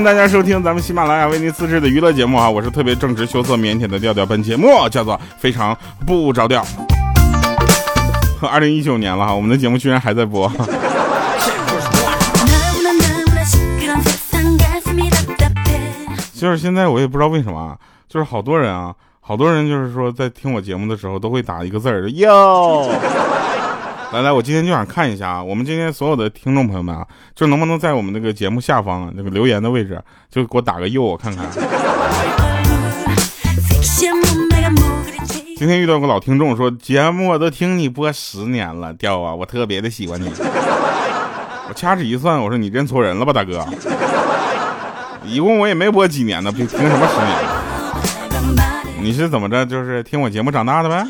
迎大家收听咱们喜马拉雅为您自制的娱乐节目啊！我是特别正直、羞涩、腼腆的调调，本节目叫做非常不着调。二零一九年了哈，我们的节目居然还在播。就是现在我也不知道为什么啊，就是好多人啊，好多人就是说在听我节目的时候都会打一个字儿哟。来来，我今天就想看一下啊，我们今天所有的听众朋友们啊，就能不能在我们那个节目下方那个留言的位置，就给我打个右，我看看。今天遇到个老听众说，节目我都听你播十年了，调啊，我特别的喜欢你。我掐指一算，我说你认错人了吧，大哥。一共我也没播几年呢，凭什么十年？你是怎么着？就是听我节目长大的呗？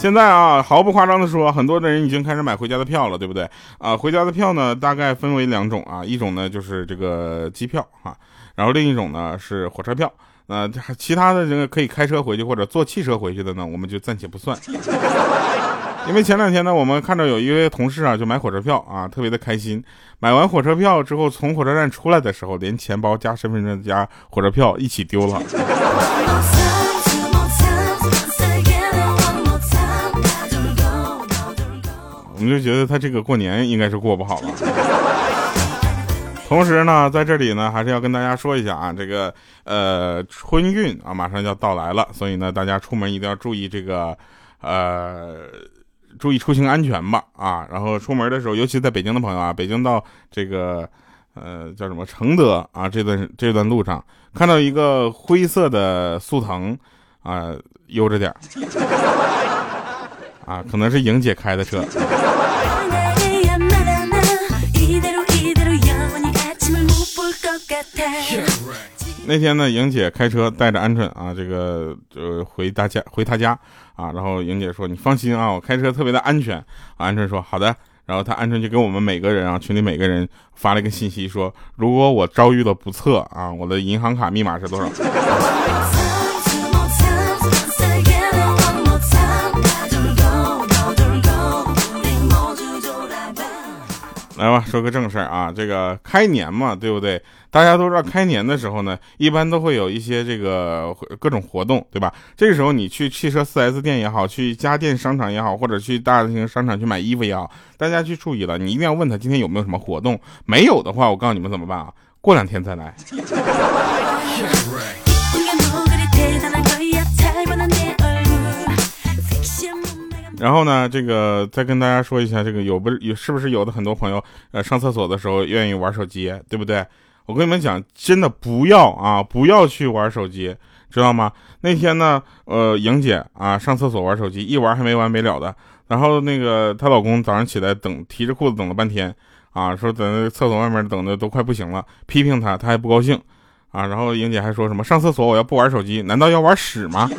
现在啊，毫不夸张的说，很多的人已经开始买回家的票了，对不对？啊，回家的票呢，大概分为两种啊，一种呢就是这个机票啊，然后另一种呢是火车票。那其他的这个可以开车回去或者坐汽车回去的呢，我们就暂且不算。因为前两天呢，我们看到有一位同事啊，就买火车票啊，特别的开心。买完火车票之后，从火车站出来的时候，连钱包加身份证加火车票一起丢了。我们就觉得他这个过年应该是过不好了。同时呢，在这里呢，还是要跟大家说一下啊，这个呃春运啊马上就要到来了，所以呢，大家出门一定要注意这个呃注意出行安全吧啊。然后出门的时候，尤其在北京的朋友啊，北京到这个呃叫什么承德啊这段这段路上，看到一个灰色的速腾啊，悠着点儿啊，可能是莹姐开的车。那天呢，莹姐开车带着鹌鹑啊，这个呃回大家回她家啊，然后莹姐说：“你放心啊，我开车特别的安全。”鹌鹑说：“好的。”然后他鹌鹑就给我们每个人啊，群里每个人发了一个信息，说：“如果我遭遇了不测啊，我的银行卡密码是多少？”来吧，说个正事儿啊，这个开年嘛，对不对？大家都知道，开年的时候呢，一般都会有一些这个各种活动，对吧？这个时候你去汽车 4S 店也好，去家电商场也好，或者去大型商场去买衣服也好，大家去注意了，你一定要问他今天有没有什么活动。没有的话，我告诉你们怎么办啊？过两天再来。然后呢，这个再跟大家说一下，这个有不有是不是有的很多朋友，呃，上厕所的时候愿意玩手机，对不对？我跟你们讲，真的不要啊，不要去玩手机，知道吗？那天呢，呃，莹姐啊上厕所玩手机，一玩还没完没了的。然后那个她老公早上起来等，提着裤子等了半天，啊，说在那厕所外面等的都快不行了，批评她，她还不高兴，啊，然后莹姐还说什么上厕所我要不玩手机，难道要玩屎吗？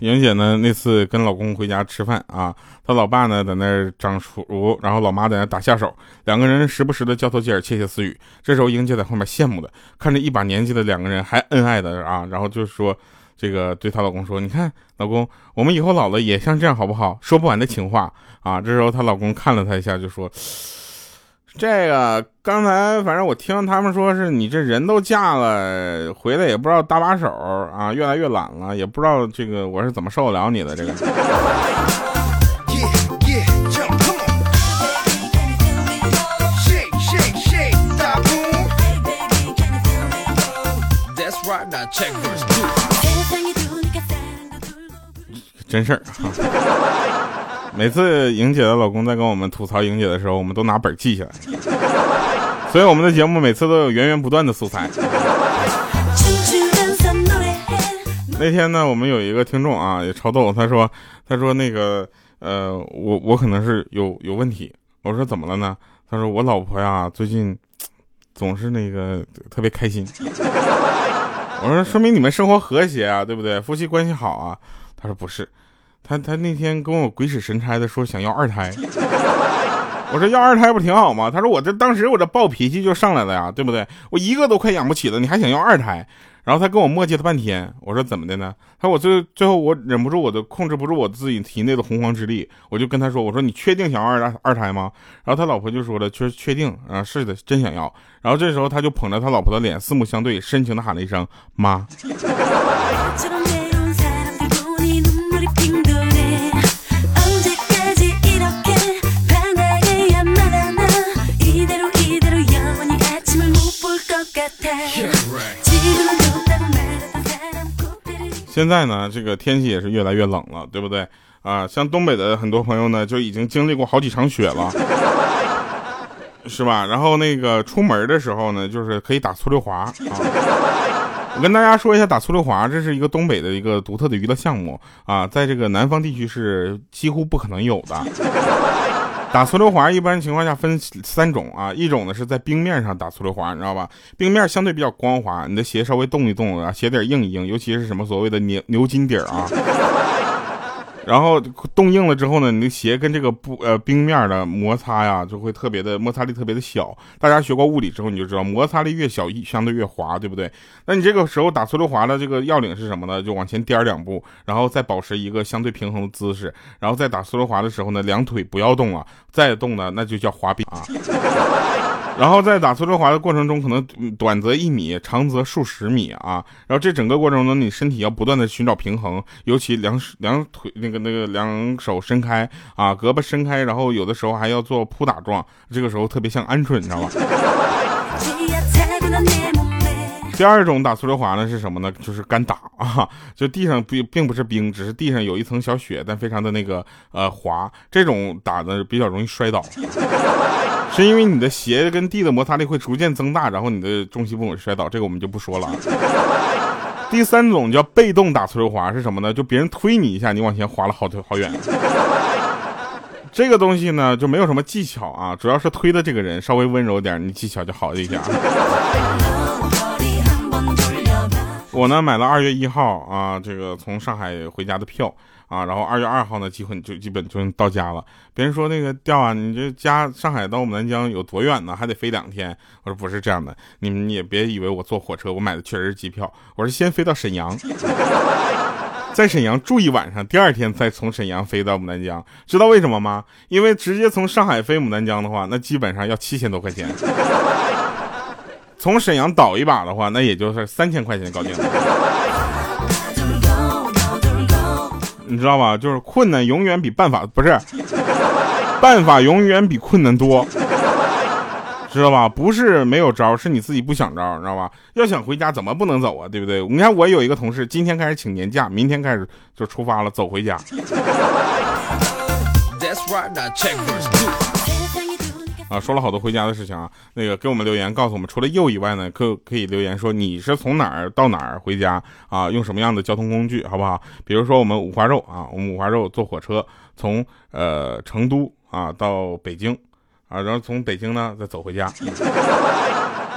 莹姐呢？那次跟老公回家吃饭啊，她老爸呢在那儿掌厨，然后老妈在那打下手，两个人时不时的交头接耳、窃窃私语。这时候莹姐在后面羡慕的看着一把年纪的两个人还恩爱的啊，然后就说这个对她老公说：“你看，老公，我们以后老了也像这样好不好？说不完的情话啊。”这时候她老公看了她一下，就说。这个刚才反正我听他们说是你这人都嫁了回来也不知道搭把手啊，越来越懒了，也不知道这个我是怎么受得了你的这个。真事儿。每次莹姐的老公在跟我们吐槽莹姐的时候，我们都拿本记下来，所以我们的节目每次都有源源不断的素材。那天呢，我们有一个听众啊，也超逗，他说，他说那个，呃，我我可能是有有问题。我说怎么了呢？他说我老婆呀，最近总是那个特别开心。我说说明你们生活和谐啊，对不对？夫妻关系好啊。他说不是。他他那天跟我鬼使神差的说想要二胎，我说要二胎不挺好吗？他说我这当时我这暴脾气就上来了呀，对不对？我一个都快养不起了，你还想要二胎？然后他跟我磨叽了半天，我说怎么的呢？他说我最最后我忍不住，我都控制不住我自己体内的洪荒之力，我就跟他说，我说你确定想要二二胎吗？然后他老婆就说了，确确定啊，是的，真想要。然后这时候他就捧着他老婆的脸，四目相对，深情的喊了一声妈。现在呢，这个天气也是越来越冷了，对不对啊？像东北的很多朋友呢，就已经经历过好几场雪了，是吧？然后那个出门的时候呢，就是可以打粗溜滑啊。我跟大家说一下，打粗溜滑，这是一个东北的一个独特的娱乐项目啊，在这个南方地区是几乎不可能有的。打粗溜滑一般情况下分三种啊，一种呢是在冰面上打粗溜滑，你知道吧？冰面相对比较光滑，你的鞋稍微动一动啊，鞋底硬一硬，尤其是什么所谓的牛牛筋底儿啊。然后冻硬了之后呢，你的鞋跟这个不呃冰面的摩擦呀，就会特别的摩擦力特别的小。大家学过物理之后，你就知道摩擦力越小，相对越滑，对不对？那你这个时候打粗溜滑的这个要领是什么呢？就往前颠两步，然后再保持一个相对平衡的姿势，然后再打粗溜滑的时候呢，两腿不要动了，再动呢那就叫滑冰啊。然后在打粗溜滑的过程中，可能短则一米，长则数十米啊。然后这整个过程中，你身体要不断的寻找平衡，尤其两两腿那个那个两手伸开啊，胳膊伸开，然后有的时候还要做扑打状，这个时候特别像鹌鹑，你知道吧？第二种打粗溜滑呢是什么呢？就是干打啊，就地上并并不是冰，只是地上有一层小雪，但非常的那个呃滑，这种打的比较容易摔倒。是因为你的鞋跟地的摩擦力会逐渐增大，然后你的重心不稳摔倒，这个我们就不说了。第三种叫被动打粗溜滑是什么呢？就别人推你一下，你往前滑了好好远。这个东西呢就没有什么技巧啊，主要是推的这个人稍微温柔点，你技巧就好一点。我呢买了二月一号啊，这个从上海回家的票。啊，然后二月二号呢，基本就基本就到家了。别人说那个调啊，你这家上海到我们南疆有多远呢？还得飞两天。我说不是这样的，你们也别以为我坐火车，我买的确实是机票。我是先飞到沈阳，在沈阳住一晚上，第二天再从沈阳飞到牡丹江。知道为什么吗？因为直接从上海飞牡丹江的话，那基本上要七千多块钱。从沈阳倒一把的话，那也就是三千块钱搞定。你知道吧？就是困难永远比办法不是，办法永远比困难多，知道吧？不是没有招，是你自己不想招，你知道吧？要想回家，怎么不能走啊？对不对？你看我有一个同事，今天开始请年假，明天开始就出发了，走回家。啊，说了好多回家的事情啊，那个给我们留言告诉我们，除了右以外呢，可可以留言说你是从哪儿到哪儿回家啊？用什么样的交通工具，好不好？比如说我们五花肉啊，我们五花肉坐火车从呃成都啊到北京啊，然后从北京呢再走回家。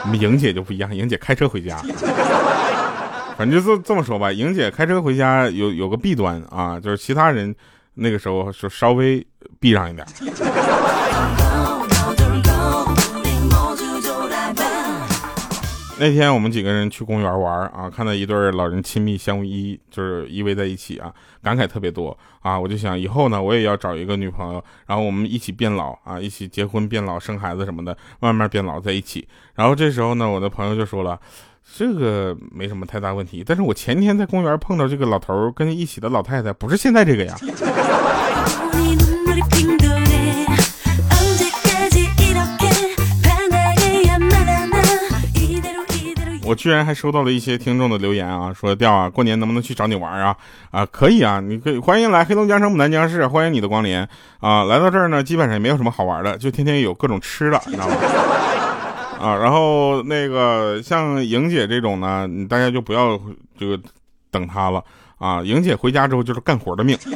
我们莹姐就不一样，莹姐开车回家。反正就这这么说吧，莹姐开车回家有有个弊端啊，就是其他人那个时候就稍微避让一点。那天我们几个人去公园玩啊，看到一对老人亲密相依，就是依偎在一起啊，感慨特别多啊。我就想以后呢，我也要找一个女朋友，然后我们一起变老啊，一起结婚变老生孩子什么的，慢慢变老在一起。然后这时候呢，我的朋友就说了，这个没什么太大问题。但是我前天在公园碰到这个老头跟一起的老太太，不是现在这个呀。我居然还收到了一些听众的留言啊，说调啊，过年能不能去找你玩啊？啊，可以啊，你可以欢迎来黑龙江省牡丹江市，欢迎你的光临啊！来到这儿呢，基本上也没有什么好玩的，就天天有各种吃的，你知道吗？啊，然后那个像莹姐这种呢，大家就不要这个等她了啊！莹姐回家之后就是干活的命，知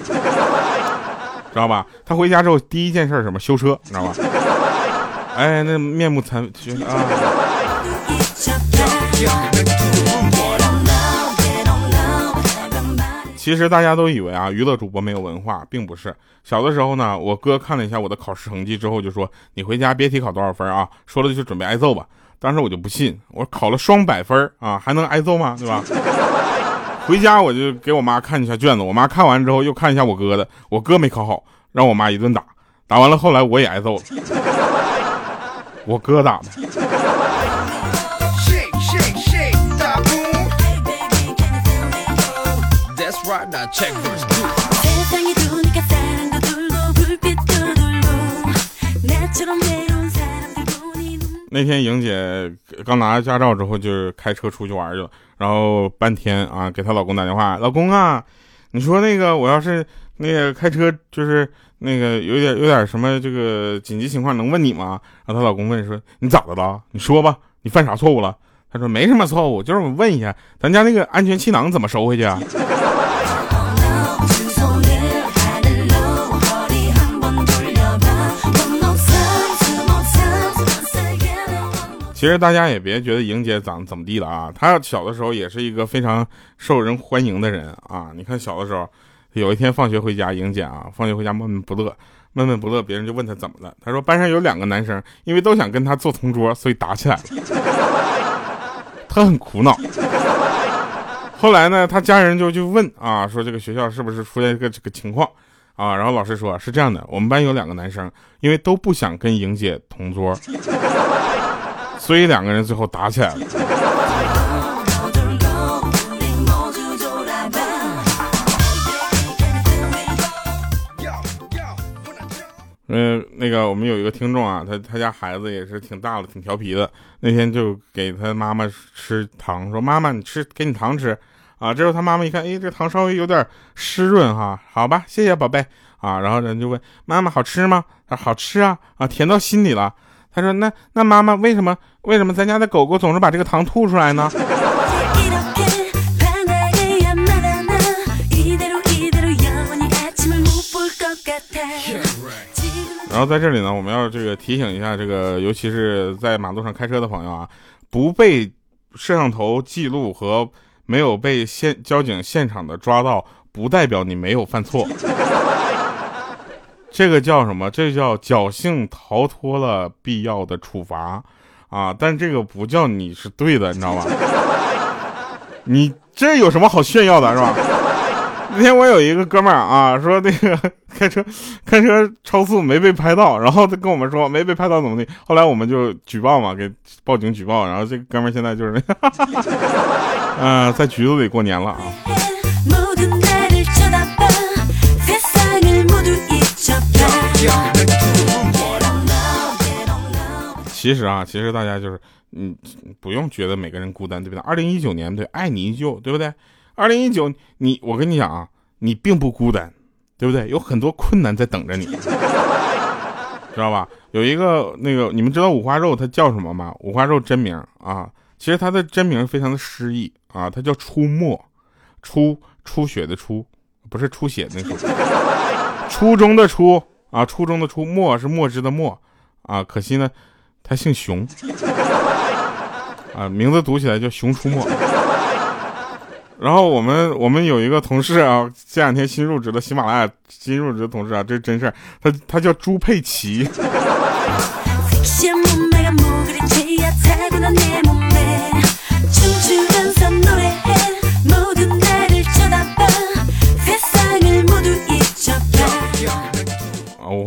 道吧？她回家之后第一件事什么？修车，你知道吧？哎，那面目残啊！其实大家都以为啊，娱乐主播没有文化，并不是。小的时候呢，我哥看了一下我的考试成绩之后，就说：“你回家别提考多少分啊，说了就准备挨揍吧。”当时我就不信，我考了双百分啊，还能挨揍吗？对吧？回家我就给我妈看一下卷子，我妈看完之后又看一下我哥的，我哥没考好，让我妈一顿打。打完了，后来我也挨揍了，我哥打的。那天莹姐刚拿驾照之后，就是开车出去玩去了，然后半天啊，给她老公打电话，老公啊，你说那个我要是那个开车，就是那个有点有点什么这个紧急情况，能问你吗？然后她老公问说你咋的了？你说吧，你犯啥错误了？她说没什么错误，就是我问一下，咱家那个安全气囊怎么收回去啊？其实大家也别觉得莹姐长得怎么地了啊，她小的时候也是一个非常受人欢迎的人啊。你看小的时候，有一天放学回家，莹姐啊，放学回家闷闷不乐，闷闷不乐，别人就问她怎么了，她说班上有两个男生，因为都想跟她做同桌，所以打起来了。她很苦恼。后来呢，她家人就就问啊，说这个学校是不是出现一个这个情况啊？然后老师说是这样的，我们班有两个男生，因为都不想跟莹姐同桌。所以两个人最后打起来了。嗯，那个我们有一个听众啊，他他家孩子也是挺大了，挺调皮的。那天就给他妈妈吃糖，说妈妈你吃，给你糖吃啊。这时候他妈妈一看，哎，这糖稍微有点湿润哈，好吧，谢谢宝贝啊。然后人就问妈妈好吃吗？他说好吃啊，啊，甜到心里了。他说：“那那妈妈为什么为什么咱家的狗狗总是把这个糖吐出来呢？”然后在这里呢，我们要这个提醒一下这个，尤其是在马路上开车的朋友啊，不被摄像头记录和没有被现交警现场的抓到，不代表你没有犯错。这个叫什么？这叫侥幸逃脱了必要的处罚，啊！但这个不叫你是对的，你知道吧？你这有什么好炫耀的，是吧？那天我有一个哥们儿啊，说那个 开车开车超速没被拍到，然后他跟我们说没被拍到怎么的，后来我们就举报嘛，给报警举报，然后这哥们儿现在就是，嗯，在局子里过年了啊。其实啊，其实大家就是，嗯，不用觉得每个人孤单，对不对？二零一九年，对，爱你依旧，对不对？二零一九，你，我跟你讲啊，你并不孤单，对不对？有很多困难在等着你，知道吧？有一个那个，你们知道五花肉它叫什么吗？五花肉真名啊，其实它的真名非常的诗意啊，它叫出没，出出血的出，不是出血那个出，初中的初。啊，初中的初，墨是墨汁的墨，啊，可惜呢，他姓熊，啊，名字读起来叫熊出没。然后我们我们有一个同事啊，这两天新入职的喜马拉雅新入职的同事啊，这真事，他他叫朱佩奇。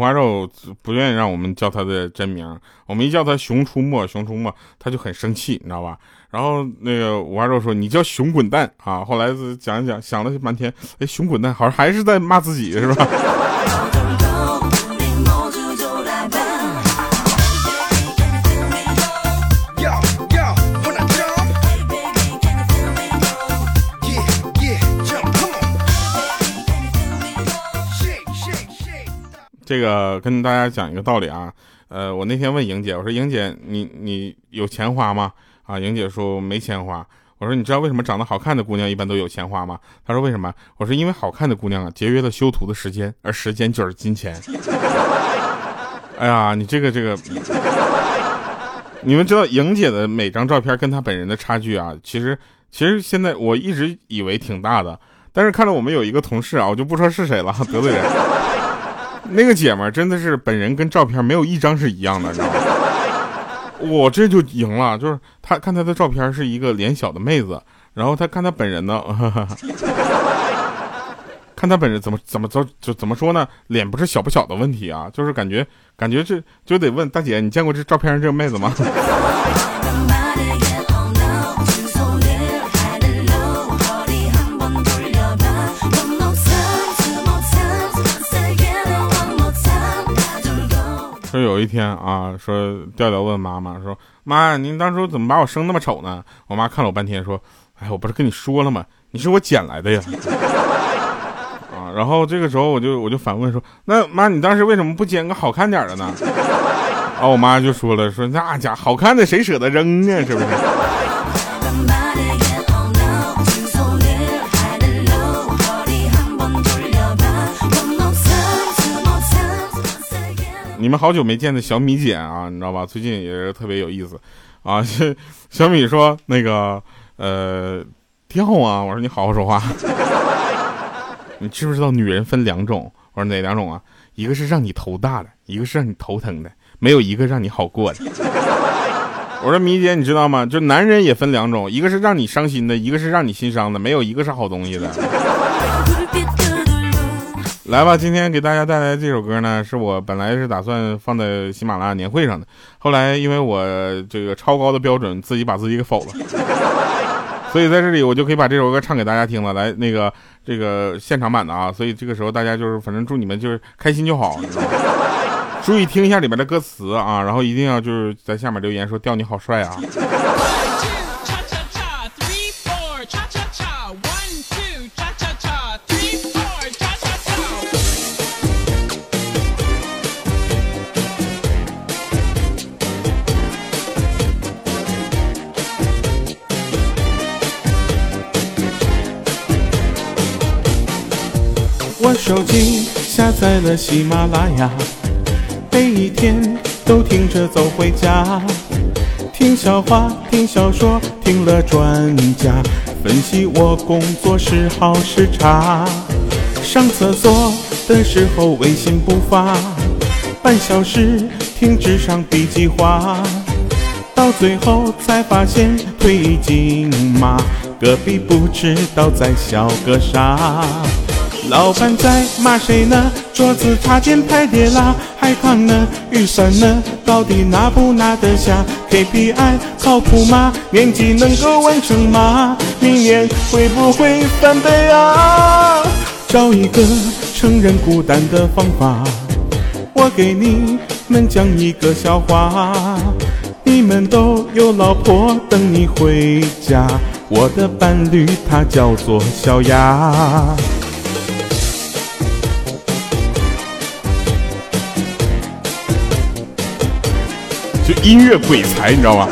五花肉不愿意让我们叫他的真名，我们一叫他熊出没，熊出没，他就很生气，你知道吧？然后那个五花肉说：“你叫熊滚蛋啊！”后来讲一讲，想了半天，哎，熊滚蛋好像还是在骂自己，是吧？这个跟大家讲一个道理啊，呃，我那天问莹姐，我说莹姐，你你有钱花吗？啊，莹姐说没钱花。我说你知道为什么长得好看的姑娘一般都有钱花吗？她说为什么？我说因为好看的姑娘啊，节约了修图的时间，而时间就是金钱。哎呀，你这个这个，你们知道莹姐的每张照片跟她本人的差距啊，其实其实现在我一直以为挺大的。但是看到我们有一个同事啊，我就不说是谁了，得罪人。那个姐们真的是本人跟照片没有一张是一样的，你知道吗？我这就赢了，就是她看她的照片是一个脸小的妹子，然后她看她本人呢，看她本人怎么怎么着就怎么说呢？脸不是小不小的问题啊，就是感觉感觉这就得问大姐，你见过这照片上这个妹子吗？有一天啊，说调调问妈妈说：“妈，您当初怎么把我生那么丑呢？”我妈看了我半天说：“哎，我不是跟你说了吗？你是我捡来的呀。” 啊，然后这个时候我就我就反问说：“那妈，你当时为什么不捡个好看点的呢？”然后我妈就说了：“说那家好看的谁舍得扔呢？是不是？”你们好久没见的小米姐啊，你知道吧？最近也是特别有意思，啊，小米说那个呃掉啊，我说你好好说话，你知不知道女人分两种？我说哪两种啊？一个是让你头大的，一个是让你头疼的，没有一个让你好过的。我说米姐，你知道吗？就男人也分两种，一个是让你伤心的，一个是让你心伤的，没有一个是好东西的。来吧，今天给大家带来这首歌呢，是我本来是打算放在喜马拉雅年会上的，后来因为我这个超高的标准，自己把自己给否了，所以在这里我就可以把这首歌唱给大家听了。来，那个这个现场版的啊，所以这个时候大家就是反正祝你们就是开心就好，注意听一下里面的歌词啊，然后一定要就是在下面留言说调你好帅啊。手机下载了喜马拉雅，每一天都听着走回家，听笑话，听小说，听了专家分析我工作是好是差。上厕所的时候微信不发，半小时听纸上笔记话，到最后才发现腿筋麻，隔壁不知道在笑个啥。老板在骂谁呢？桌子插肩太跌了，还扛呢？预算呢？到底拿不拿得下？KPI 靠谱吗？年纪能够完成吗？明年会不会翻倍啊？找一个承认孤单的方法，我给你们讲一个笑话。你们都有老婆等你回家，我的伴侣他叫做小雅。音乐鬼才，你知道吗？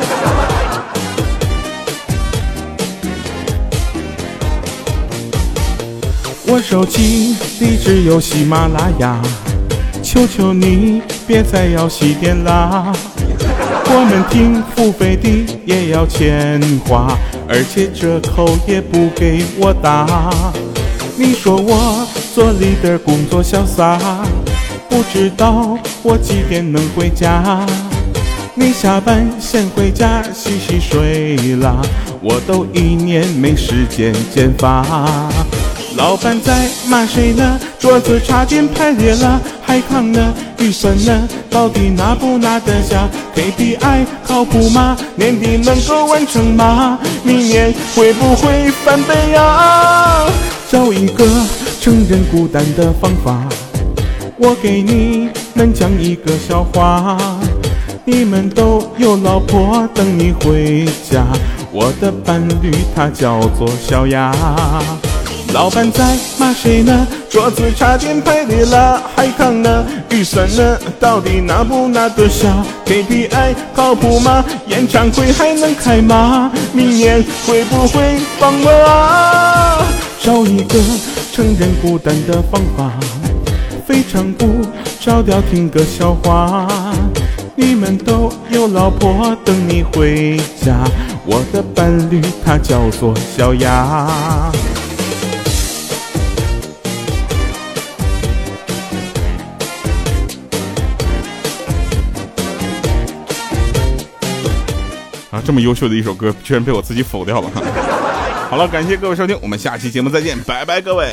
我手机里只有喜马拉雅，求求你别再要西点啦！我们听付费的也要钱花，而且折扣也不给我打。你说我做里的工作潇洒，不知道我几点能回家？你下班先回家洗洗睡啦，我都一年没时间剪发。老板在骂谁呢？桌子插件排列了，还扛呢？预算呢？到底拿不拿得下？KPI 靠谱吗？年底能够完成吗？明年会不会翻倍啊？找一个承认孤单的方法，我给你们讲一个笑话。你们都有老婆等你回家，我的伴侣他叫做小雅。老板在骂谁呢？桌子差点拍裂了，还扛呢？预算呢？到底拿不拿得下？KPI 靠谱吗？演唱会还能开吗？明年会不会放啊？找一个承认孤单的方法，非常不着调听个笑话。你们都有老婆等你回家。我的伴侣他叫做小雅。啊，这么优秀的一首歌，居然被我自己否掉了。好了，感谢各位收听，我们下期节目再见，拜拜，各位。